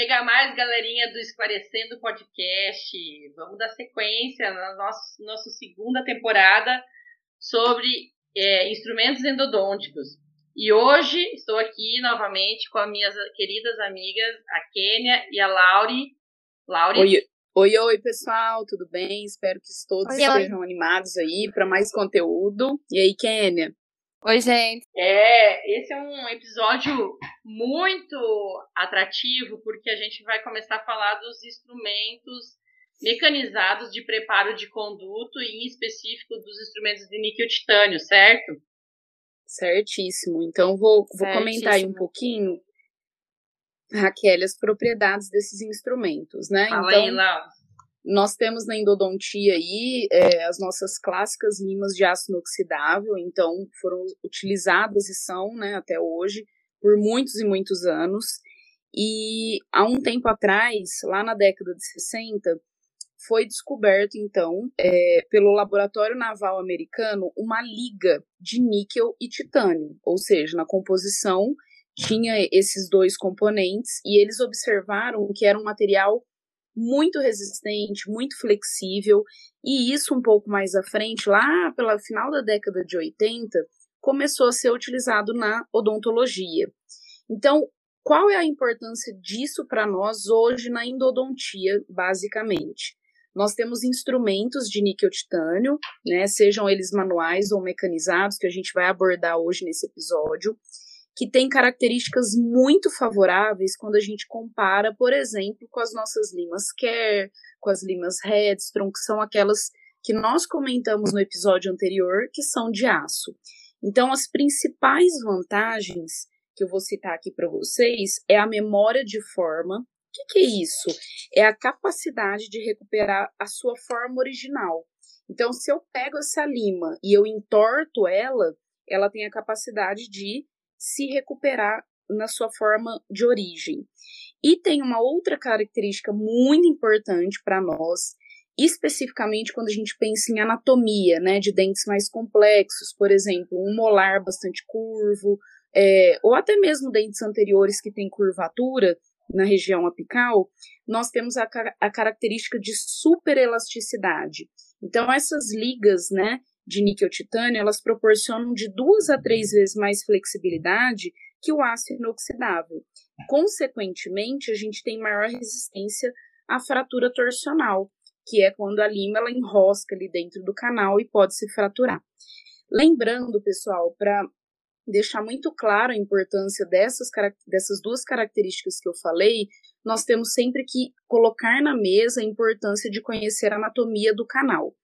chega mais, galerinha do Esclarecendo Podcast. Vamos dar sequência na nossa, nossa segunda temporada sobre é, instrumentos endodônticos. E hoje estou aqui novamente com as minhas queridas amigas, a Kênia e a Lauri. Lauri. Oi, oi, oi, pessoal, tudo bem? Espero que todos oi, estejam oi. animados aí para mais conteúdo. E aí, Kênia? Oi, gente. É, esse é um episódio muito atrativo porque a gente vai começar a falar dos instrumentos mecanizados de preparo de conduto e em específico dos instrumentos de níquel titânio, certo? Certíssimo. Então vou, vou comentar aí um pouquinho, Raquel, as propriedades desses instrumentos, né? Fala então, aí, Laura. Nós temos na endodontia aí é, as nossas clássicas limas de aço inoxidável, então foram utilizadas e são, né, até hoje, por muitos e muitos anos. E há um tempo atrás, lá na década de 60, foi descoberto, então, é, pelo Laboratório Naval Americano, uma liga de níquel e titânio, ou seja, na composição tinha esses dois componentes e eles observaram que era um material muito resistente, muito flexível, e isso um pouco mais à frente, lá pela final da década de 80, começou a ser utilizado na odontologia. Então, qual é a importância disso para nós hoje na endodontia, basicamente? Nós temos instrumentos de níquel titânio, né, sejam eles manuais ou mecanizados, que a gente vai abordar hoje nesse episódio, que tem características muito favoráveis quando a gente compara, por exemplo, com as nossas limas Care, com as limas Redstone, que são aquelas que nós comentamos no episódio anterior, que são de aço. Então, as principais vantagens que eu vou citar aqui para vocês é a memória de forma. O que, que é isso? É a capacidade de recuperar a sua forma original. Então, se eu pego essa lima e eu entorto ela, ela tem a capacidade de se recuperar na sua forma de origem. E tem uma outra característica muito importante para nós, especificamente quando a gente pensa em anatomia, né, de dentes mais complexos, por exemplo, um molar bastante curvo, é, ou até mesmo dentes anteriores que têm curvatura na região apical, nós temos a, a característica de superelasticidade. Então, essas ligas, né, de níquel-titânio, elas proporcionam de duas a três vezes mais flexibilidade que o aço inoxidável. Consequentemente, a gente tem maior resistência à fratura torsional, que é quando a lima ela enrosca ali dentro do canal e pode se fraturar. Lembrando, pessoal, para deixar muito claro a importância dessas, dessas duas características que eu falei, nós temos sempre que colocar na mesa a importância de conhecer a anatomia do canal.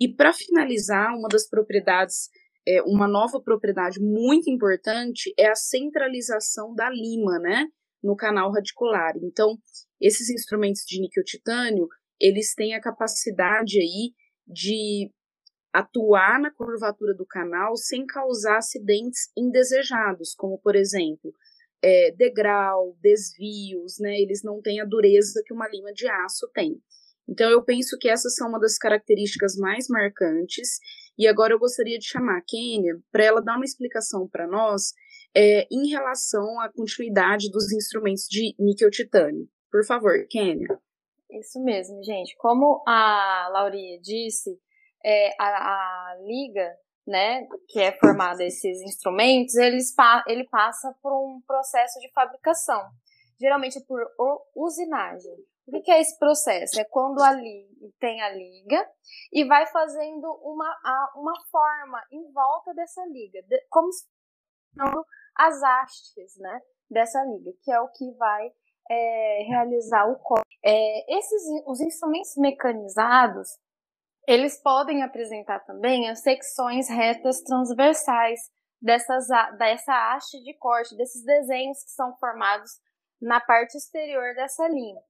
E para finalizar, uma das propriedades, é, uma nova propriedade muito importante é a centralização da lima, né, no canal radicular. Então, esses instrumentos de níquel titânio, eles têm a capacidade aí de atuar na curvatura do canal sem causar acidentes indesejados, como por exemplo, é, degrau, desvios, né? Eles não têm a dureza que uma lima de aço tem. Então eu penso que essas são uma das características mais marcantes. E agora eu gostaria de chamar a Kênia para ela dar uma explicação para nós é, em relação à continuidade dos instrumentos de níquel titânio. Por favor, Kênia. Isso mesmo, gente. Como a Lauria disse, é, a, a liga né, que é formado esses instrumentos, eles, ele passa por um processo de fabricação, geralmente por usinagem. O que é esse processo? É quando ali tem a liga e vai fazendo uma, uma forma em volta dessa liga, como se as hastes né, dessa liga, que é o que vai é, realizar o corte. É, esses, os instrumentos mecanizados, eles podem apresentar também as secções retas transversais dessas, dessa haste de corte, desses desenhos que são formados na parte exterior dessa linha.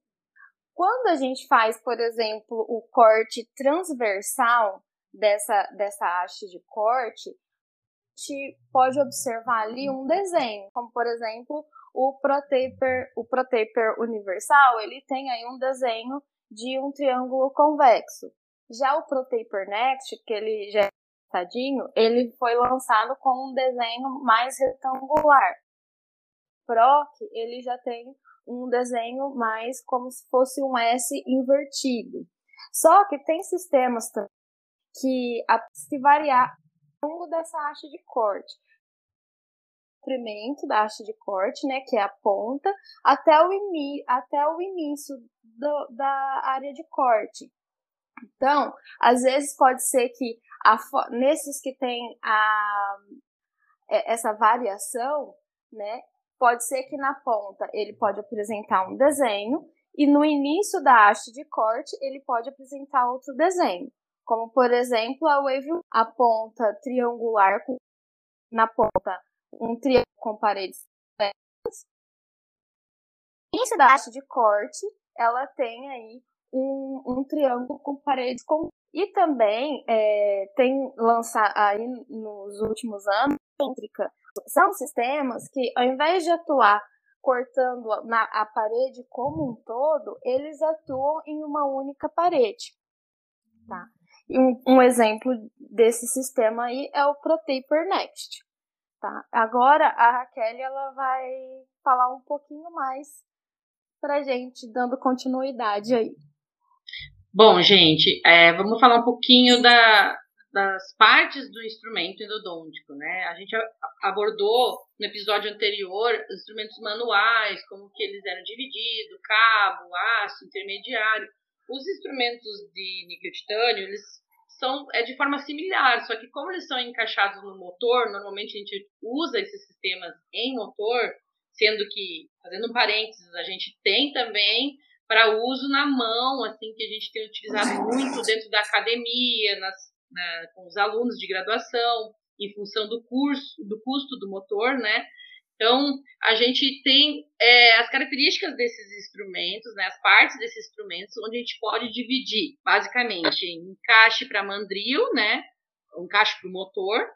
Quando a gente faz, por exemplo, o corte transversal dessa, dessa haste de corte, a gente pode observar ali um desenho, como por exemplo o ProTaper, o ProTaper universal, ele tem aí um desenho de um triângulo convexo. Já o ProTaper Next, que ele já é tadinho, ele foi lançado com um desenho mais retangular. Proc, ele já tem um desenho mais como se fosse um S invertido. Só que tem sistemas que se variar ao longo dessa haste de corte comprimento da haste de corte, né, que é a ponta, até o, ini até o início do, da área de corte. Então, às vezes pode ser que a, nesses que tem a, é, essa variação, né, pode ser que na ponta ele pode apresentar um desenho e no início da haste de corte ele pode apresentar outro desenho, como por exemplo a wave, a ponta triangular com, na ponta um triângulo com paredes no início da haste de corte ela tem aí um, um triângulo com paredes com e também é, tem lançado aí nos últimos anos são sistemas que ao invés de atuar cortando na, a parede como um todo, eles atuam em uma única parede. Tá? Um, um exemplo desse sistema aí é o ProTaper Next. Tá? Agora a Raquel ela vai falar um pouquinho mais pra gente, dando continuidade aí. Bom, gente, é, vamos falar um pouquinho da, das partes do instrumento endodôntico, né? A gente abordou no episódio anterior os instrumentos manuais, como que eles eram divididos, cabo, aço, intermediário. Os instrumentos de níquel titânio, eles são é de forma similar, só que como eles são encaixados no motor, normalmente a gente usa esses sistemas em motor, sendo que, fazendo um parênteses, a gente tem também para uso na mão, assim, que a gente tem utilizado muito dentro da academia, nas, na, com os alunos de graduação, em função do curso, do custo do motor, né? Então, a gente tem é, as características desses instrumentos, né, as partes desses instrumentos, onde a gente pode dividir, basicamente, em encaixe para mandril, né, encaixe para o motor,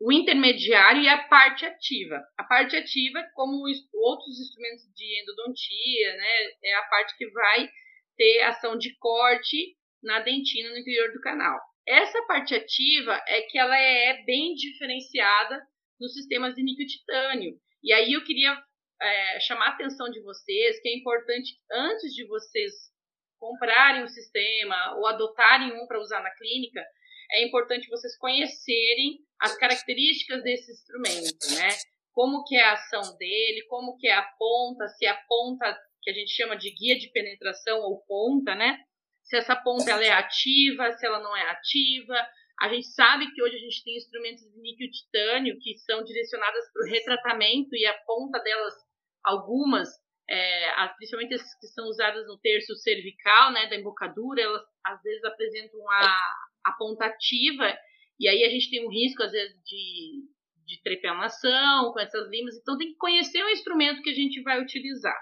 o intermediário e a parte ativa. A parte ativa, como outros instrumentos de endodontia, né, é a parte que vai ter ação de corte na dentina no interior do canal. Essa parte ativa é que ela é bem diferenciada nos sistemas de níquel titânio. E aí eu queria é, chamar a atenção de vocês que é importante, antes de vocês comprarem um sistema ou adotarem um para usar na clínica, é importante vocês conhecerem as características desse instrumento, né? Como que é a ação dele, como que é a ponta, se a ponta que a gente chama de guia de penetração ou ponta, né? Se essa ponta ela é ativa, se ela não é ativa, a gente sabe que hoje a gente tem instrumentos de níquel titânio que são direcionadas para o retratamento e a ponta delas, algumas, é, principalmente as que são usadas no terço cervical, né, da embocadura, elas às vezes apresentam a, a ponta ativa e aí a gente tem um risco, às vezes, de, de trepanação com essas limas. Então tem que conhecer o instrumento que a gente vai utilizar.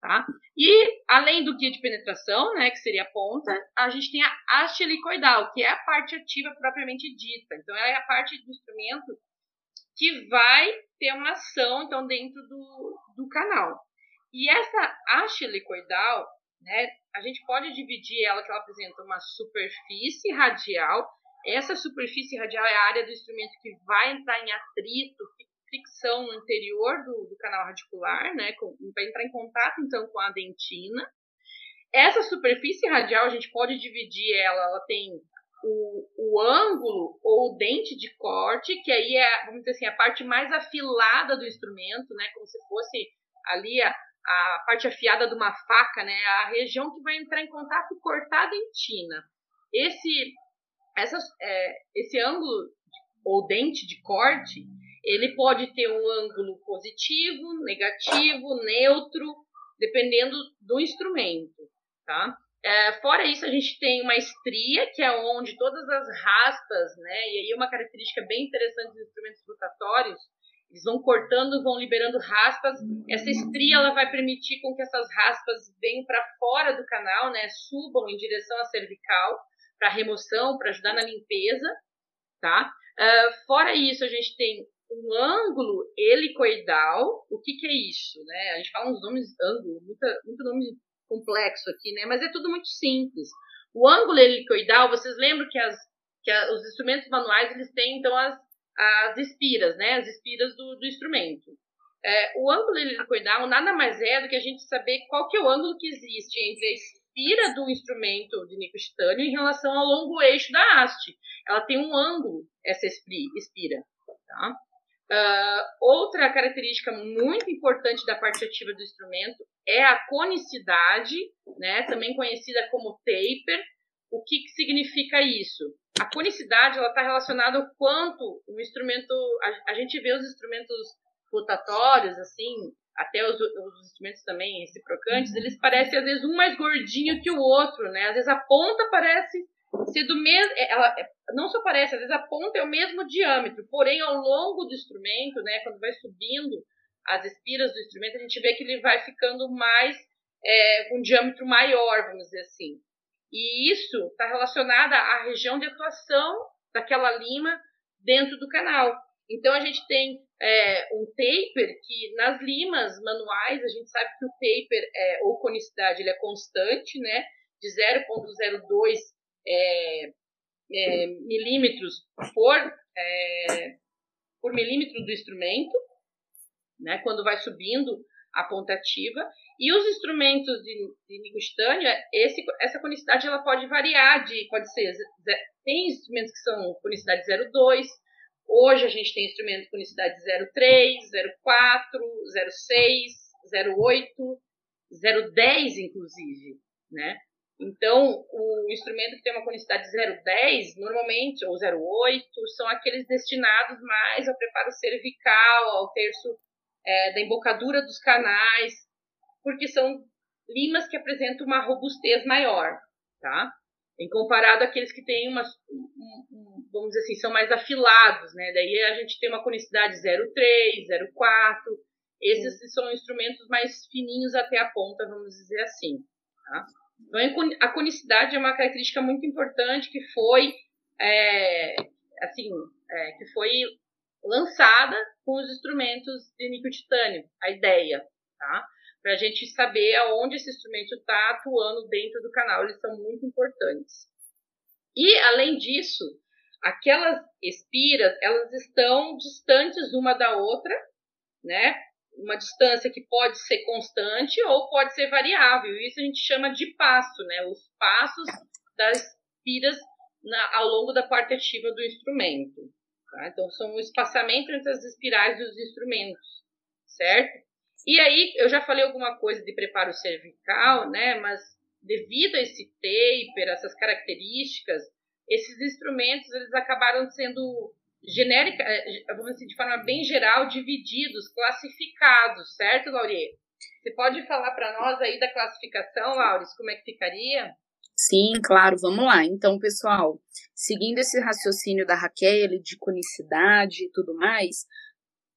Tá? E além do guia de penetração, né, que seria a ponta, a gente tem a haste helicoidal, que é a parte ativa propriamente dita. Então ela é a parte do instrumento que vai ter uma ação então dentro do, do canal. E essa haste helicoidal, né, a gente pode dividir ela que ela apresenta uma superfície radial. Essa superfície radial é a área do instrumento que vai entrar em atrito, fricção no interior do, do canal radicular, né? Vai entrar em contato então com a dentina. Essa superfície radial a gente pode dividir ela, ela tem o, o ângulo ou o dente de corte, que aí é, vamos dizer assim, a parte mais afilada do instrumento, né? Como se fosse ali a, a parte afiada de uma faca, né? A região que vai entrar em contato cortar a dentina. Esse, essa, é, esse ângulo ou dente de corte, ele pode ter um ângulo positivo, negativo, neutro, dependendo do instrumento, tá? É, fora isso, a gente tem uma estria, que é onde todas as raspas, né? E aí uma característica bem interessante dos instrumentos rotatórios, eles vão cortando, vão liberando raspas. Essa estria ela vai permitir com que essas raspas venham para fora do canal, né? Subam em direção à cervical para remoção, para ajudar na limpeza, tá? Uh, fora isso, a gente tem um ângulo helicoidal. O que, que é isso? Né? A gente fala uns nomes ângulo, muita, muito nome complexo aqui, né? mas é tudo muito simples. O ângulo helicoidal, vocês lembram que, as, que os instrumentos manuais eles têm então as, as espiras, né? as espiras do, do instrumento. é, o ângulo helicoidal nada mais é do que a gente saber qual que é o ângulo que existe entre a espira do instrumento de nicotitânio em relação ao longo eixo da haste. Ela tem um ângulo, essa espira. Tá? Uh, outra característica muito importante da parte ativa do instrumento é a conicidade, né, também conhecida como taper. O que, que significa isso? A conicidade está relacionada ao quanto o instrumento. A, a, gente vê os instrumentos rotatórios, assim, até os, os instrumentos também reciprocantes, eles parecem às vezes um mais gordinho que o outro, né? Às vezes a ponta parece ser do mesmo. É, ela é, não só parece, às vezes a ponta é o mesmo diâmetro, porém ao longo do instrumento, né, quando vai subindo as espiras do instrumento, a gente vê que ele vai ficando mais é, com um diâmetro maior, vamos dizer assim. E isso está relacionado à região de atuação daquela lima dentro do canal. Então a gente tem é, um taper que nas limas manuais a gente sabe que o taper é, ou conicidade ele é constante, né, de 0,02 é, é, milímetros por, é, por milímetro do instrumento, né, quando vai subindo a ponta ativa. E os instrumentos de, de nicostânio, esse, essa conicidade ela pode variar de, pode ser, tem instrumentos que são conicidade 0,2, hoje a gente tem instrumentos com conicidade 0,3, 0,4, 0,6, 0,8, 0,10 inclusive, né? Então, o instrumento que tem uma conicidade 0,10, normalmente, ou 0,8, são aqueles destinados mais ao preparo cervical, ao terço é, da embocadura dos canais, porque são limas que apresentam uma robustez maior, tá? Em comparado àqueles que têm uma, vamos dizer assim, são mais afilados, né? Daí a gente tem uma conicidade 0,3, 0,4, esses Sim. são instrumentos mais fininhos até a ponta, vamos dizer assim, tá? Então, a conicidade é uma característica muito importante que foi, é, assim, é, que foi lançada com os instrumentos de nicotitânio, a ideia, tá? Para a gente saber aonde esse instrumento está atuando dentro do canal, eles são muito importantes. E, além disso, aquelas espiras, elas estão distantes uma da outra, né? uma distância que pode ser constante ou pode ser variável. Isso a gente chama de passo, né? Os passos das piras na, ao longo da parte ativa do instrumento. Tá? Então, são o espaçamento entre as espirais dos instrumentos, certo? E aí, eu já falei alguma coisa de preparo cervical, né? Mas devido a esse taper, essas características, esses instrumentos eles acabaram sendo genérica, é, vamos dizer, de forma bem geral, divididos, classificados, certo, Laurie? Você pode falar para nós aí da classificação, Laures, como é que ficaria? Sim, claro, vamos lá. Então, pessoal, seguindo esse raciocínio da Raquel de conicidade e tudo mais,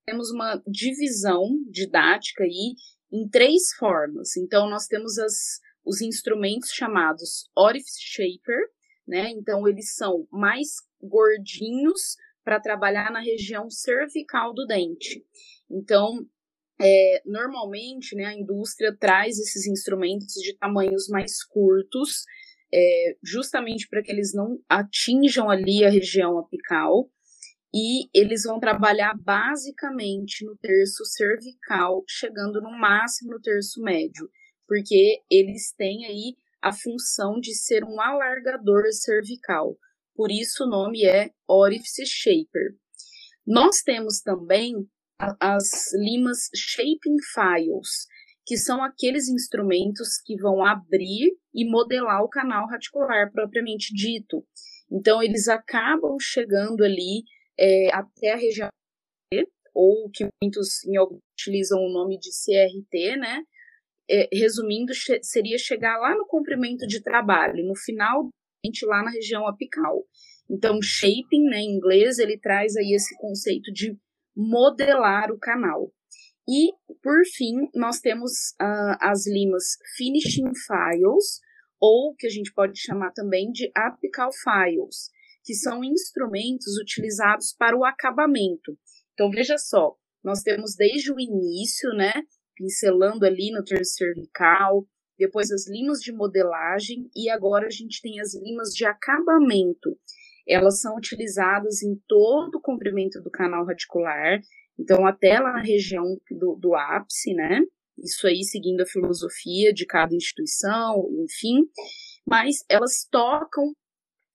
temos uma divisão didática aí em três formas. Então, nós temos as, os instrumentos chamados Orifice Shaper, né? Então, eles são mais gordinhos, para trabalhar na região cervical do dente. Então, é, normalmente, né, a indústria traz esses instrumentos de tamanhos mais curtos, é, justamente para que eles não atinjam ali a região apical, e eles vão trabalhar basicamente no terço cervical, chegando no máximo no terço médio, porque eles têm aí a função de ser um alargador cervical. Por isso o nome é Orifice Shaper. Nós temos também as limas Shaping Files, que são aqueles instrumentos que vão abrir e modelar o canal radicular propriamente dito. Então, eles acabam chegando ali é, até a região ou que muitos em utilizam o nome de CRT, né? É, resumindo, seria chegar lá no comprimento de trabalho, no final lá na região apical. Então, shaping, né, em inglês, ele traz aí esse conceito de modelar o canal. E, por fim, nós temos uh, as limas finishing files, ou que a gente pode chamar também de apical files, que são instrumentos utilizados para o acabamento. Então, veja só, nós temos desde o início, né, pincelando ali no terço cervical, depois as limas de modelagem e agora a gente tem as limas de acabamento. elas são utilizadas em todo o comprimento do canal radicular, então até lá na região do, do ápice, né? Isso aí seguindo a filosofia de cada instituição, enfim, mas elas tocam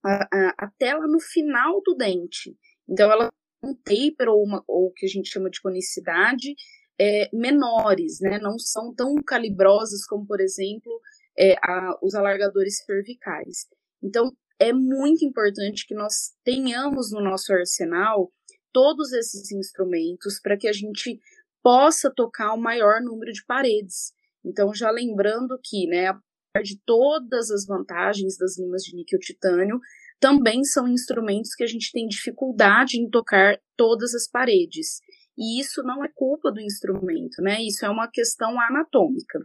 a, a, até lá no final do dente. Então ela um taper ou, o que a gente chama de conicidade é, menores, né? Não são tão calibrosas como, por exemplo, é, a, os alargadores cervicais. Então, é muito importante que nós tenhamos no nosso arsenal todos esses instrumentos para que a gente possa tocar o maior número de paredes. Então, já lembrando que, né, apesar de todas as vantagens das limas de níquel titânio, também são instrumentos que a gente tem dificuldade em tocar todas as paredes. E isso não é culpa do instrumento, né? Isso é uma questão anatômica.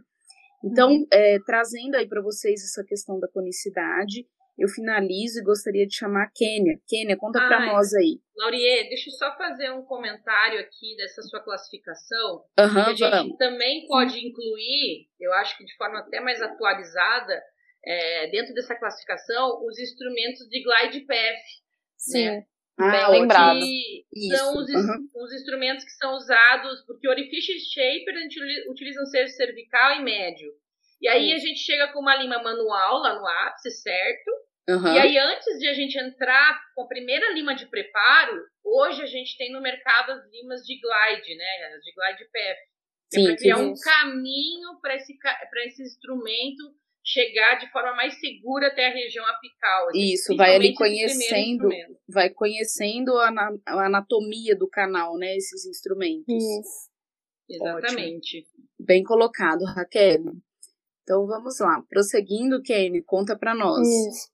Então, uhum. é, trazendo aí para vocês essa questão da conicidade, eu finalizo e gostaria de chamar a Kênia. Kênia, conta para nós aí. Laurie, deixa eu só fazer um comentário aqui dessa sua classificação. Uhum, a gente vamos. também pode incluir, eu acho que de forma até mais atualizada, é, dentro dessa classificação, os instrumentos de glide path. Sim. Né? Ah, Bem lembrado. São os, uhum. os, instrumentos que são usados, porque Orifice Shaper a gente utiliza um ser cervical e médio. E aí a gente chega com uma lima manual lá no ápice, certo? Uhum. E aí, antes de a gente entrar com a primeira lima de preparo, hoje a gente tem no mercado as limas de glide, né? As de glide path. Sim, é para criar um caminho para esse, esse instrumento chegar de forma mais segura até a região apical. Assim, Isso, vai ali conhecendo, vai conhecendo a, a, anatomia do canal, né? Esses instrumentos. Isso. Exatamente. Ótimo. Bem colocado, Raquel. Então vamos lá, prosseguindo, Kenny, conta para nós. Isso.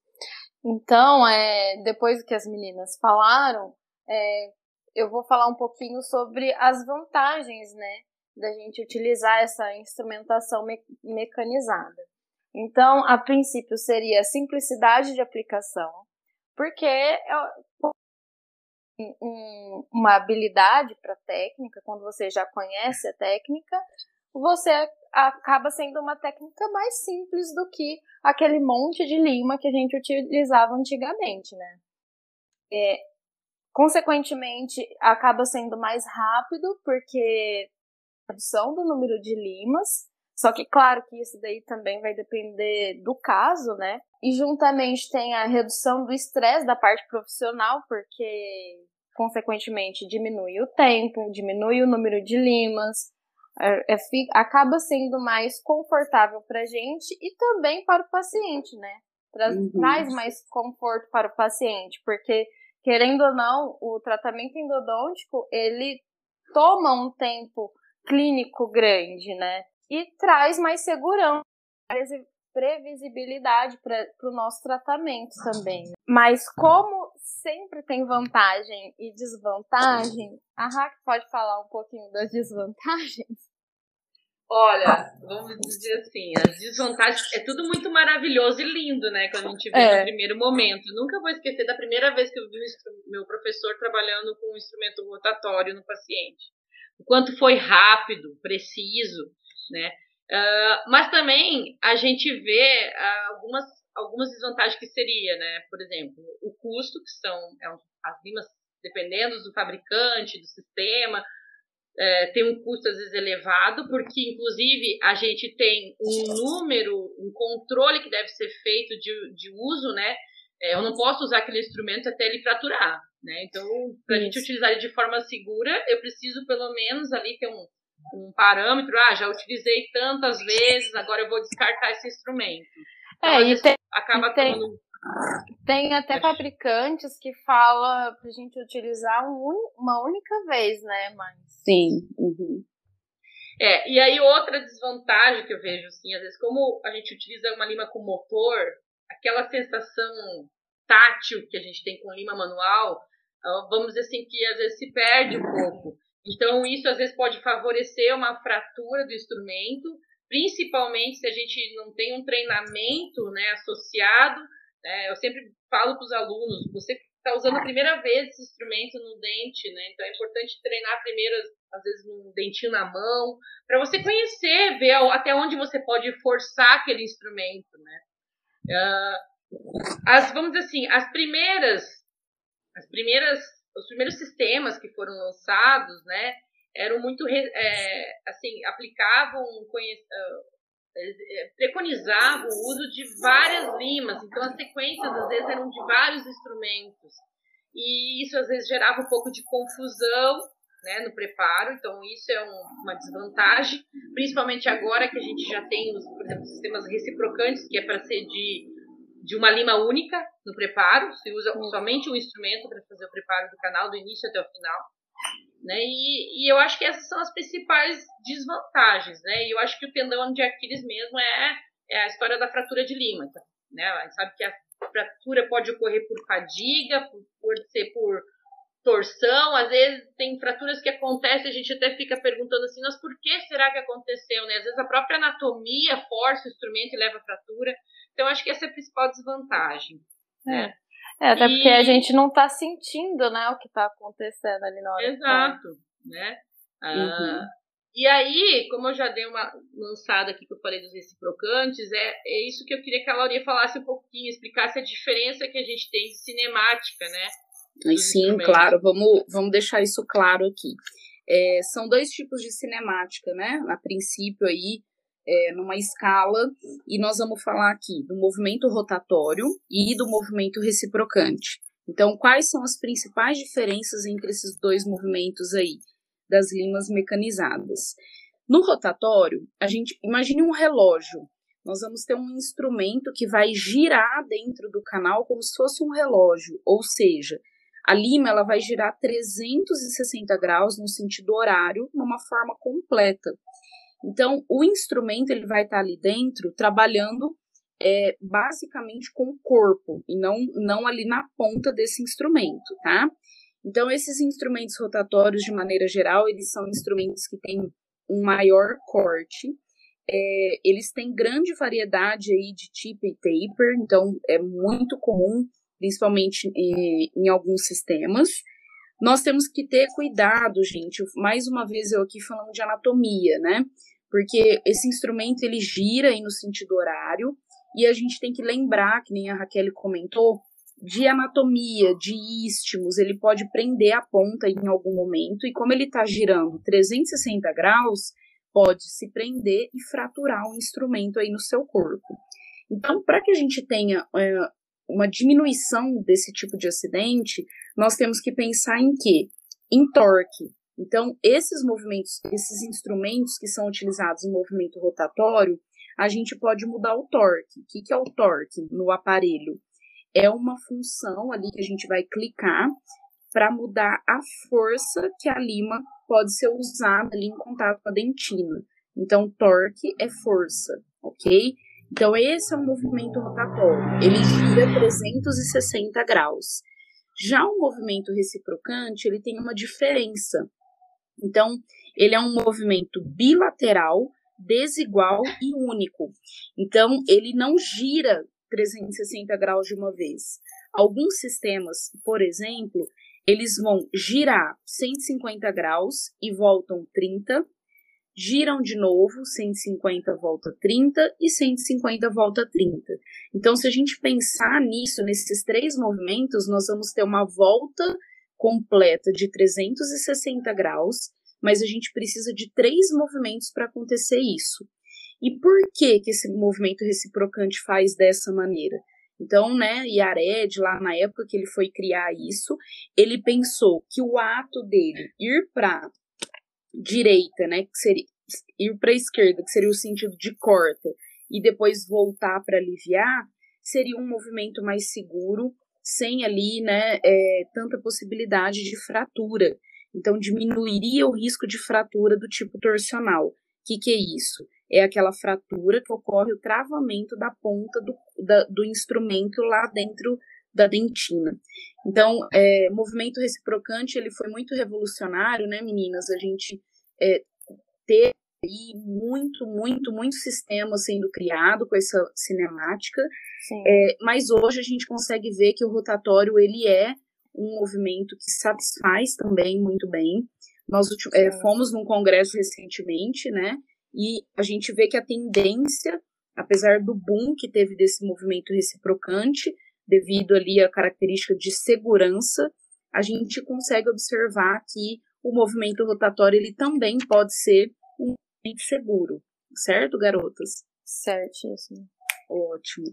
Então, é, depois que as meninas falaram, é, eu vou falar um pouquinho sobre as vantagens, né, da gente utilizar essa instrumentação me mecanizada. Então, a princípio seria a simplicidade de aplicação, porque é um, uma habilidade para técnica, quando você já conhece a técnica, você acaba sendo uma técnica mais simples do que aquele monte de lima que a gente utilizava antigamente, né? É, consequentemente, acaba sendo mais rápido, porque redução do número de limas, só que, claro, que isso daí também vai depender do caso, né? E juntamente tem a redução do estresse da parte profissional, porque, consequentemente, diminui o tempo, diminui o número de limas, é, é, acaba sendo mais confortável para a gente e também para o paciente, né? Tra uhum. Traz mais conforto para o paciente, porque, querendo ou não, o tratamento endodôntico, ele toma um tempo clínico grande, né? e traz mais segurança, previsibilidade para o nosso tratamento também. Mas como sempre tem vantagem e desvantagem, a Rack pode falar um pouquinho das desvantagens? Olha, vamos dizer assim, as desvantagens é tudo muito maravilhoso e lindo, né? Quando a gente vê é. no primeiro momento. Nunca vou esquecer da primeira vez que eu vi meu professor trabalhando com um instrumento rotatório no paciente. O quanto foi rápido, preciso, né? Uh, mas também a gente vê uh, algumas, algumas desvantagens que seria, né? Por exemplo, o custo, que são é um, as limas, dependendo do fabricante, do sistema, é, tem um custo às vezes elevado, porque inclusive a gente tem um número, um controle que deve ser feito de, de uso, né? É, eu não posso usar aquele instrumento até ele fraturar, né? Então, para a gente utilizar ele de forma segura, eu preciso pelo menos ali ter um, um parâmetro, ah, já utilizei tantas vezes, agora eu vou descartar esse instrumento. Então, é, e tem, acaba tem, tomando... tem até fabricantes que falam pra gente utilizar um, uma única vez, né, mas... Sim. Uhum. É, e aí outra desvantagem que eu vejo, assim, às vezes, como a gente utiliza uma lima com motor, aquela sensação tátil que a gente tem com lima manual, ah, vamos dizer assim, que às vezes se perde um pouco. Então, isso às vezes pode favorecer uma fratura do instrumento, principalmente se a gente não tem um treinamento né, associado. Né, eu sempre falo para os alunos: você está usando a primeira vez esse instrumento no dente, né, então é importante treinar primeiro, às vezes, um dentinho na mão, para você conhecer, ver até onde você pode forçar aquele instrumento. Né. Uh, as, vamos dizer assim, as primeiras as primeiras, os primeiros sistemas que foram lançados, né, eram muito, é, assim, aplicavam, ah, é, preconizavam o uso de várias limas, então as sequências às vezes eram de vários instrumentos, e isso às vezes gerava um pouco de confusão, né, no preparo, então isso é um, uma desvantagem, principalmente agora que a gente já tem, os, por exemplo, sistemas reciprocantes, que é para ser de, de uma lima única no preparo, se usa somente um instrumento para fazer o preparo do canal, do início até o final. Né? E, e eu acho que essas são as principais desvantagens, né? E eu acho que o tendão de Aquiles mesmo é, é a história da fratura de lima, né? A gente sabe que a fratura pode ocorrer por fadiga, por, por ser por torção, às vezes tem fraturas que acontecem, a gente até fica perguntando assim, mas por que será que aconteceu, né? Às vezes a própria anatomia força o instrumento e leva a fratura. Então acho que essa é a principal desvantagem, né? É, até e... porque a gente não está sentindo, né, o que está acontecendo ali na hora. Exato, né? Ah, uhum. E aí, como eu já dei uma lançada aqui que eu falei dos reciprocantes, é, é isso que eu queria que a Laurinha falasse um pouquinho, explicasse a diferença que a gente tem de cinemática, né? Sim, claro, vamos, vamos deixar isso claro aqui. É, são dois tipos de cinemática, né? A princípio aí, é, numa escala, e nós vamos falar aqui do movimento rotatório e do movimento reciprocante. Então, quais são as principais diferenças entre esses dois movimentos aí das limas mecanizadas? No rotatório, a gente imagine um relógio. Nós vamos ter um instrumento que vai girar dentro do canal como se fosse um relógio, ou seja, a lima ela vai girar 360 graus no sentido horário, numa forma completa. Então, o instrumento ele vai estar ali dentro trabalhando é, basicamente com o corpo e não, não ali na ponta desse instrumento, tá? Então, esses instrumentos rotatórios, de maneira geral, eles são instrumentos que têm um maior corte, é, eles têm grande variedade aí de tip e taper, então é muito comum principalmente em, em alguns sistemas. Nós temos que ter cuidado, gente. Mais uma vez eu aqui falando de anatomia, né? Porque esse instrumento ele gira aí no sentido horário e a gente tem que lembrar, que nem a Raquel comentou, de anatomia, de istmos, ele pode prender a ponta em algum momento, e como ele está girando 360 graus, pode se prender e fraturar o instrumento aí no seu corpo. Então, para que a gente tenha é, uma diminuição desse tipo de acidente, nós temos que pensar em quê? Em torque. Então, esses movimentos, esses instrumentos que são utilizados em movimento rotatório, a gente pode mudar o torque. O que é o torque no aparelho? É uma função ali que a gente vai clicar para mudar a força que a lima pode ser usada ali em contato com a dentina. Então, torque é força, ok? Então, esse é um movimento rotatório. Ele gira 360 graus. Já o movimento reciprocante, ele tem uma diferença. Então, ele é um movimento bilateral, desigual e único. Então, ele não gira 360 graus de uma vez. Alguns sistemas, por exemplo, eles vão girar 150 graus e voltam 30, giram de novo, 150 volta 30 e 150 volta 30. Então, se a gente pensar nisso, nesses três movimentos, nós vamos ter uma volta completa de 360 graus, mas a gente precisa de três movimentos para acontecer isso. E por que, que esse movimento reciprocante faz dessa maneira? Então, né, Yared, lá na época que ele foi criar isso, ele pensou que o ato dele ir para direita, né, que seria ir para a esquerda, que seria o sentido de corta, e depois voltar para aliviar, seria um movimento mais seguro, sem ali, né, é, tanta possibilidade de fratura. Então, diminuiria o risco de fratura do tipo torsional. O que, que é isso? É aquela fratura que ocorre o travamento da ponta do, da, do instrumento lá dentro da dentina. Então, é, movimento reciprocante, ele foi muito revolucionário, né, meninas? A gente é, ter aí muito, muito, muito sistema sendo criado com essa cinemática. É, mas hoje a gente consegue ver que o rotatório ele é um movimento que satisfaz também muito bem. Nós é, fomos num congresso recentemente, né? E a gente vê que a tendência, apesar do boom que teve desse movimento reciprocante, devido ali à característica de segurança, a gente consegue observar que o movimento rotatório ele também pode ser um movimento seguro, certo, garotas? Certíssimo. Ótimo.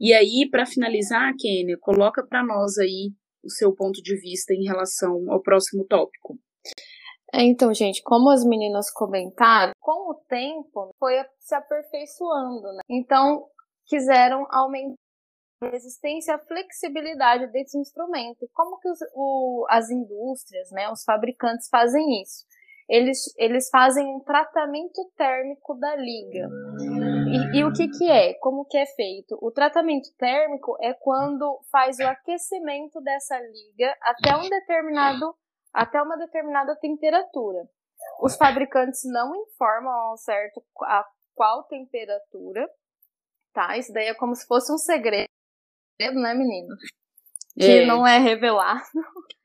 E aí, para finalizar, Kênia, coloca para nós aí o seu ponto de vista em relação ao próximo tópico. É, então, gente, como as meninas comentaram, com o tempo foi se aperfeiçoando, né? Então, quiseram aumentar resistência a flexibilidade desse instrumento. Como que os, o, as indústrias, né, os fabricantes fazem isso? Eles, eles fazem um tratamento térmico da liga. E, e, o que, que é? Como que é feito? O tratamento térmico é quando faz o aquecimento dessa liga até um determinado até uma determinada temperatura. Os fabricantes não informam ao certo a qual temperatura, tá? Isso daí é como se fosse um segredo, né, menino? Que é. não é revelado.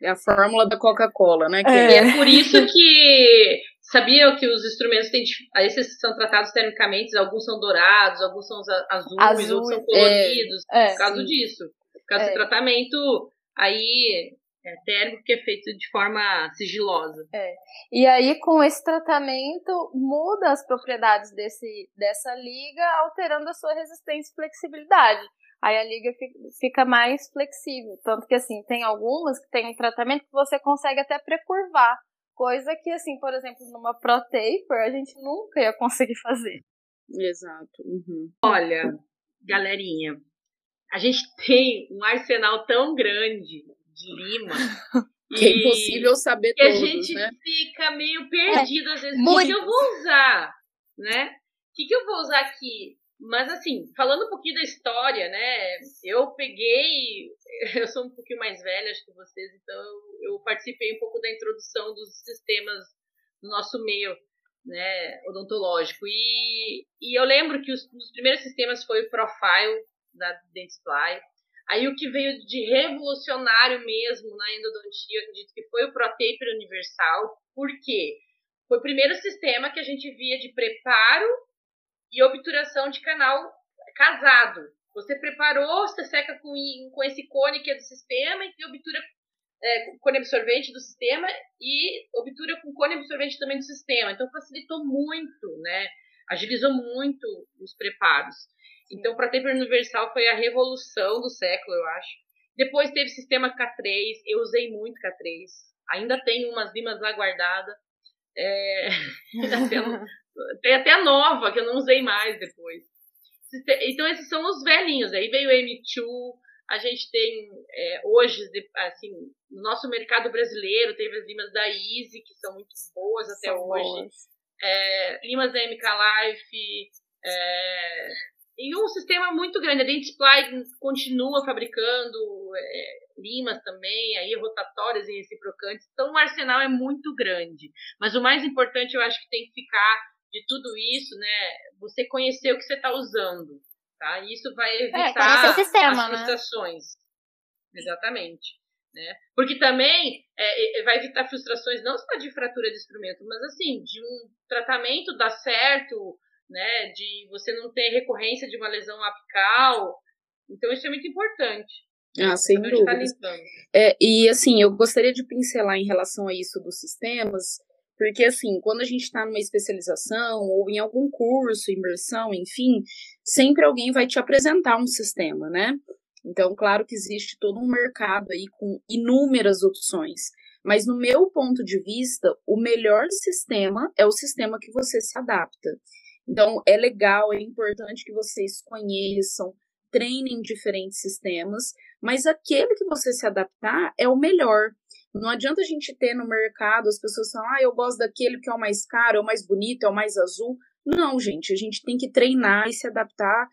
É a fórmula da Coca-Cola, né? É. E é por isso que sabiam que os instrumentos têm esses são tratados termicamente, alguns são dourados, alguns são azuis, Azul, outros são coloridos, é, por causa sim. disso. Por causa é. desse tratamento aí é, térmico que é feito de forma sigilosa. É. E aí, com esse tratamento, muda as propriedades desse, dessa liga, alterando a sua resistência e flexibilidade. Aí a liga fica mais flexível. Tanto que, assim, tem algumas que tem um tratamento que você consegue até precurvar. Coisa que, assim, por exemplo, numa Pro Taper, a gente nunca ia conseguir fazer. Exato. Uhum. Olha, galerinha, a gente tem um arsenal tão grande de Lima. que é impossível saber que todos, a gente né? fica meio perdido é, às vezes. O que, que eu vou usar? Né? O que, que eu vou usar aqui? Mas assim, falando um pouquinho da história, né? Eu peguei, eu sou um pouquinho mais velha acho que vocês, então eu participei um pouco da introdução dos sistemas no nosso meio, né, odontológico. E, e eu lembro que os, os primeiros sistemas foi o Profile da Dentsply, Aí o que veio de revolucionário mesmo na endodontia, eu acredito que foi o ProTaper Universal. Por quê? Foi o primeiro sistema que a gente via de preparo e obturação de canal casado. Você preparou, você seca com, com esse cone que é do sistema e obtura é, cone absorvente do sistema e obtura com cone absorvente também do sistema. Então facilitou muito, né? Agilizou muito os preparos. Então, para Taper Universal foi a revolução do século, eu acho. Depois teve sistema K3, eu usei muito K3. Ainda tenho umas limas lá guardadas. É... tem até a nova, que eu não usei mais depois. Então, esses são os velhinhos. Aí veio o M2, a gente tem é, hoje, assim, no nosso mercado brasileiro, teve as limas da Easy, que são muito boas até são hoje. Boas. É, limas da MK Life, é, e um sistema muito grande. A Dentsply continua fabricando é, limas também, aí rotatórias e reciprocantes. Então o arsenal é muito grande. Mas o mais importante eu acho que tem que ficar de tudo isso, né? Você conhecer o que você está usando. Tá? Isso vai é, evitar é, sistema, as né? frustrações. Né? Exatamente. Né? Porque também é, vai evitar frustrações não só de fratura de instrumento, mas assim, de um tratamento dar certo, né? De você não ter recorrência de uma lesão apical. Então, isso é muito importante. Ah, sem tá dúvida. é, e assim, eu gostaria de pincelar em relação a isso dos sistemas, porque assim, quando a gente está numa especialização ou em algum curso, imersão, enfim, sempre alguém vai te apresentar um sistema, né? Então, claro que existe todo um mercado aí com inúmeras opções. Mas no meu ponto de vista, o melhor sistema é o sistema que você se adapta. Então, é legal, é importante que vocês conheçam, treinem diferentes sistemas, mas aquele que você se adaptar é o melhor. Não adianta a gente ter no mercado as pessoas falam, ah, eu gosto daquele que é o mais caro, é o mais bonito, é o mais azul. Não, gente, a gente tem que treinar e se adaptar,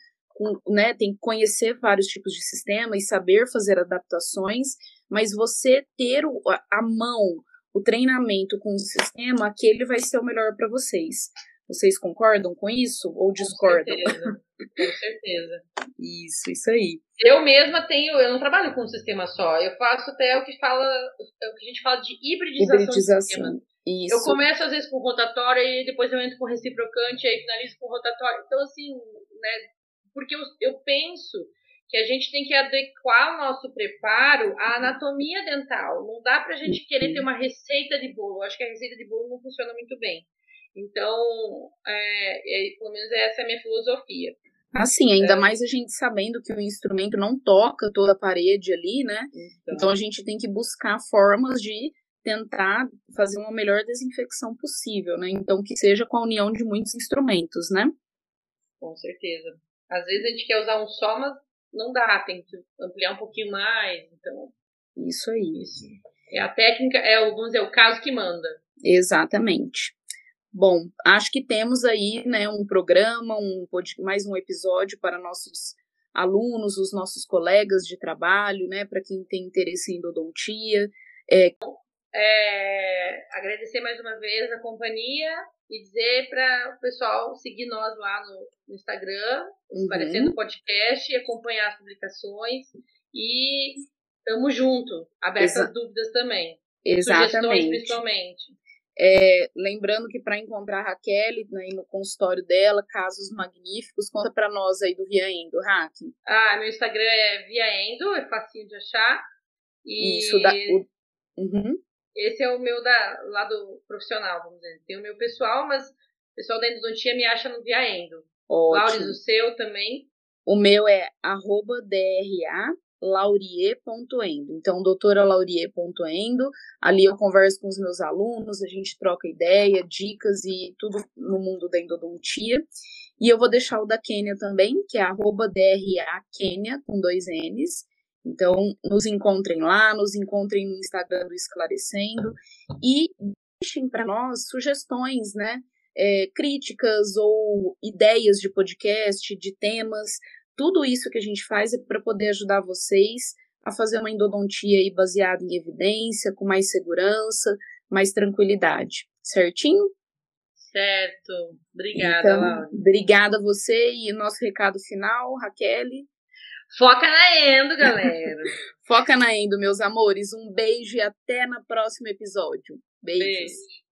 né? Tem que conhecer vários tipos de sistema e saber fazer adaptações, mas você ter a mão, o treinamento com o sistema, aquele vai ser o melhor para vocês. Vocês concordam com isso ou discordam? Com certeza. Com certeza. isso, isso aí. Eu mesma tenho, eu não trabalho com um sistema só. Eu faço até o que fala, é o que a gente fala de hibridização, hibridização. de sistema. Isso. Eu começo às vezes com rotatório e depois eu entro com reciprocante e aí finalizo com rotatório. Então assim, né, porque eu, eu penso que a gente tem que adequar o nosso preparo à anatomia dental. Não dá para a gente querer ter uma receita de bolo. Eu acho que a receita de bolo não funciona muito bem. Então, é, é, pelo menos essa é a minha filosofia. Assim, ainda é. mais a gente sabendo que o instrumento não toca toda a parede ali, né? Então, então a gente tem que buscar formas de tentar fazer uma melhor desinfecção possível, né? Então que seja com a união de muitos instrumentos, né? Com certeza. Às vezes a gente quer usar um só, mas não dá, tem que ampliar um pouquinho mais, então. Isso aí. Isso. É a técnica, é, vamos dizer, o caso que manda. Exatamente. Bom, acho que temos aí, né, um programa, um mais um episódio para nossos alunos, os nossos colegas de trabalho, né, para quem tem interesse em endodontia. É... É, agradecer mais uma vez a companhia e dizer para o pessoal seguir nós lá no, no Instagram, uhum. podcast, e acompanhar as publicações. E estamos junto, abertas Exa dúvidas também. Exatamente. Sugestões, principalmente. É, lembrando que para encontrar a Raquel né, no consultório dela, casos magníficos, conta para nós aí do Via Endo, Hack. Ah, meu Instagram é Via Endo, é facinho de achar. E... Isso, da, o, uhum. Esse é o meu da, lado profissional, vamos dizer. Tem o meu pessoal, mas o pessoal da endodontia me acha no Via Endo. Lauris, o seu também? O meu é arroba DRA laurier.endo. Então, doutora laurier.endo. Ali eu converso com os meus alunos, a gente troca ideia, dicas e tudo no mundo da endodontia. E eu vou deixar o da Quênia também, que é arroba com dois N's. Então, nos encontrem lá, nos encontrem no Instagram do Esclarecendo e deixem para nós sugestões, né? É, críticas ou ideias de podcast, de temas. Tudo isso que a gente faz é para poder ajudar vocês a fazer uma endodontia aí baseada em evidência, com mais segurança, mais tranquilidade. Certinho? Certo. Obrigada, então, Laura. Obrigada a você e nosso recado final, Raquel. Foca na Endo, galera. Foca na Endo, meus amores. Um beijo e até no próximo episódio. Beijos. Beijo.